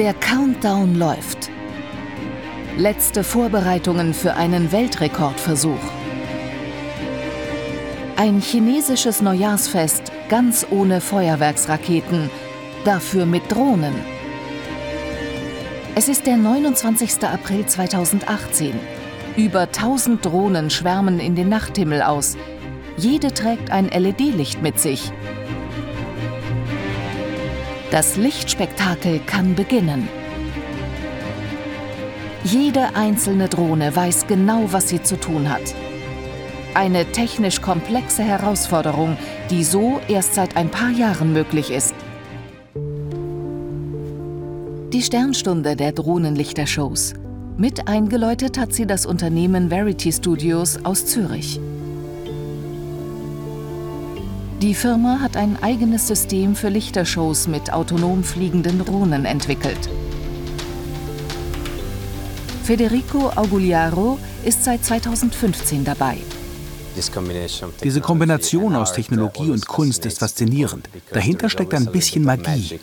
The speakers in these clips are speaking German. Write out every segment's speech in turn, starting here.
Der Countdown läuft. Letzte Vorbereitungen für einen Weltrekordversuch. Ein chinesisches Neujahrsfest ganz ohne Feuerwerksraketen, dafür mit Drohnen. Es ist der 29. April 2018. Über 1000 Drohnen schwärmen in den Nachthimmel aus. Jede trägt ein LED-Licht mit sich. Das Lichtspektakel kann beginnen. Jede einzelne Drohne weiß genau, was sie zu tun hat. Eine technisch komplexe Herausforderung, die so erst seit ein paar Jahren möglich ist. Die Sternstunde der Drohnenlichtershows. Mit eingeläutet hat sie das Unternehmen Verity Studios aus Zürich. Die Firma hat ein eigenes System für Lichtershows mit autonom fliegenden Drohnen entwickelt. Federico Augugliaro ist seit 2015 dabei. Diese Kombination aus Technologie und Kunst ist faszinierend. Dahinter steckt ein bisschen Magie.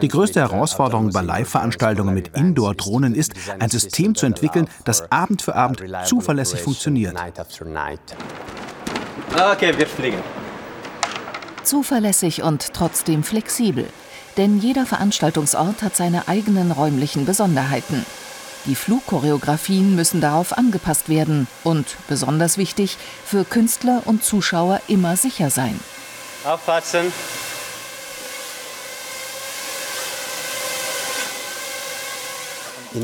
Die größte Herausforderung bei Live-Veranstaltungen mit Indoor-Drohnen ist, ein System zu entwickeln, das Abend für Abend zuverlässig funktioniert. Okay, wir fliegen. Zuverlässig und trotzdem flexibel. Denn jeder Veranstaltungsort hat seine eigenen räumlichen Besonderheiten. Die Flugchoreografien müssen darauf angepasst werden und, besonders wichtig, für Künstler und Zuschauer immer sicher sein. Aufpassen!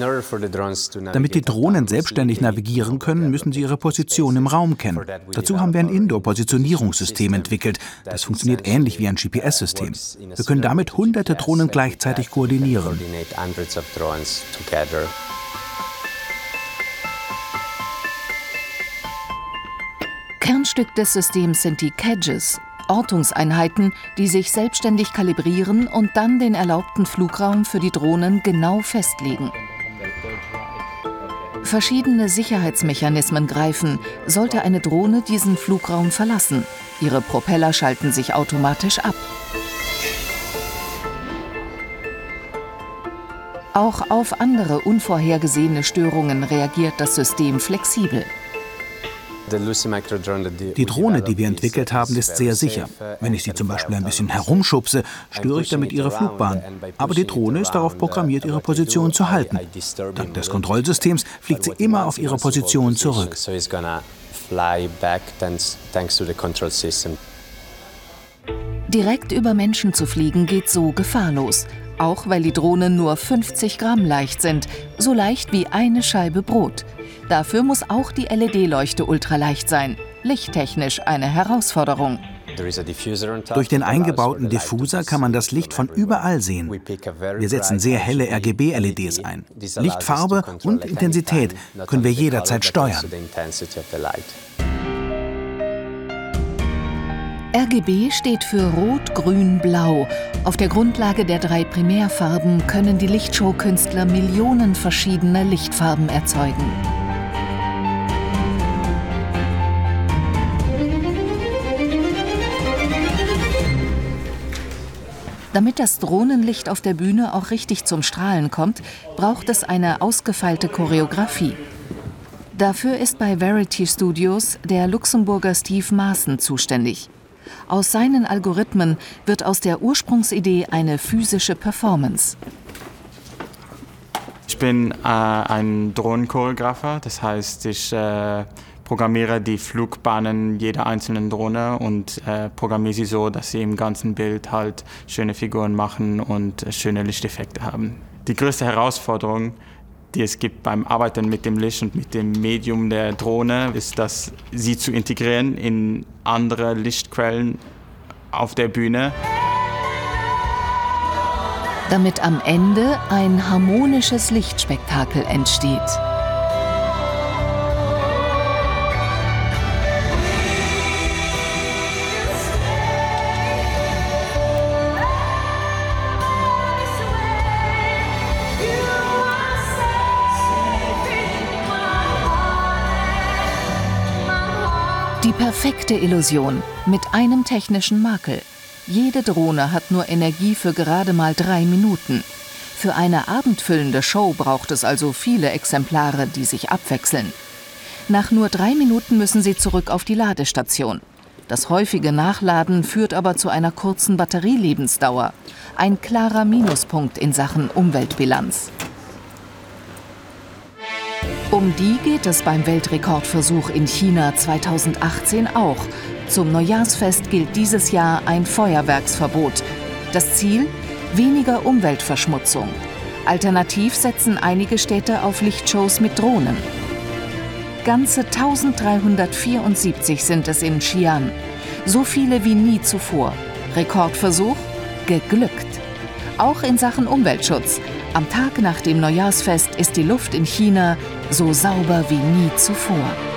Damit die Drohnen selbstständig navigieren können, müssen sie ihre Position im Raum kennen. Dazu haben wir ein Indoor-Positionierungssystem entwickelt. Das funktioniert ähnlich wie ein GPS-System. Wir können damit hunderte Drohnen gleichzeitig koordinieren. Kernstück des Systems sind die Cadges, Ortungseinheiten, die sich selbstständig kalibrieren und dann den erlaubten Flugraum für die Drohnen genau festlegen. Verschiedene Sicherheitsmechanismen greifen, sollte eine Drohne diesen Flugraum verlassen. Ihre Propeller schalten sich automatisch ab. Auch auf andere unvorhergesehene Störungen reagiert das System flexibel. Die Drohne, die wir entwickelt haben, ist sehr sicher. Wenn ich sie zum Beispiel ein bisschen herumschubse, störe ich damit ihre Flugbahn. Aber die Drohne ist darauf program,miert ihre Position zu halten. Dank des Kontrollsystems fliegt sie immer auf ihre Position zurück. Direkt über Menschen zu fliegen geht so gefahrlos. Auch weil die Drohnen nur 50 Gramm leicht sind, so leicht wie eine Scheibe Brot. Dafür muss auch die LED-Leuchte ultraleicht sein. Lichttechnisch eine Herausforderung. Durch den eingebauten Diffuser kann man das Licht von überall sehen. Wir setzen sehr helle RGB-LEDs ein. Lichtfarbe und Intensität können wir jederzeit steuern. RGB steht für Rot, Grün, Blau. Auf der Grundlage der drei Primärfarben können die Lichtshow-Künstler Millionen verschiedener Lichtfarben erzeugen. Damit das Drohnenlicht auf der Bühne auch richtig zum Strahlen kommt, braucht es eine ausgefeilte Choreografie. Dafür ist bei Verity Studios der Luxemburger Steve Maaßen zuständig. Aus seinen Algorithmen wird aus der Ursprungsidee eine physische Performance. Ich bin äh, ein Drohnenchoreografer, das heißt, ich äh, programmiere die Flugbahnen jeder einzelnen Drohne und äh, programmiere sie so, dass sie im ganzen Bild halt schöne Figuren machen und äh, schöne Lichteffekte haben. Die größte Herausforderung, die es gibt beim Arbeiten mit dem Licht und mit dem Medium der Drohne, ist, dass sie zu integrieren in andere Lichtquellen auf der Bühne. Damit am Ende ein harmonisches Lichtspektakel entsteht. Die perfekte Illusion mit einem technischen Makel. Jede Drohne hat nur Energie für gerade mal drei Minuten. Für eine abendfüllende Show braucht es also viele Exemplare, die sich abwechseln. Nach nur drei Minuten müssen sie zurück auf die Ladestation. Das häufige Nachladen führt aber zu einer kurzen Batterielebensdauer. Ein klarer Minuspunkt in Sachen Umweltbilanz. Um die geht es beim Weltrekordversuch in China 2018 auch. Zum Neujahrsfest gilt dieses Jahr ein Feuerwerksverbot. Das Ziel? Weniger Umweltverschmutzung. Alternativ setzen einige Städte auf Lichtshows mit Drohnen. Ganze 1374 sind es in Xi'an. So viele wie nie zuvor. Rekordversuch? Geglückt. Auch in Sachen Umweltschutz. Am Tag nach dem Neujahrsfest ist die Luft in China so sauber wie nie zuvor.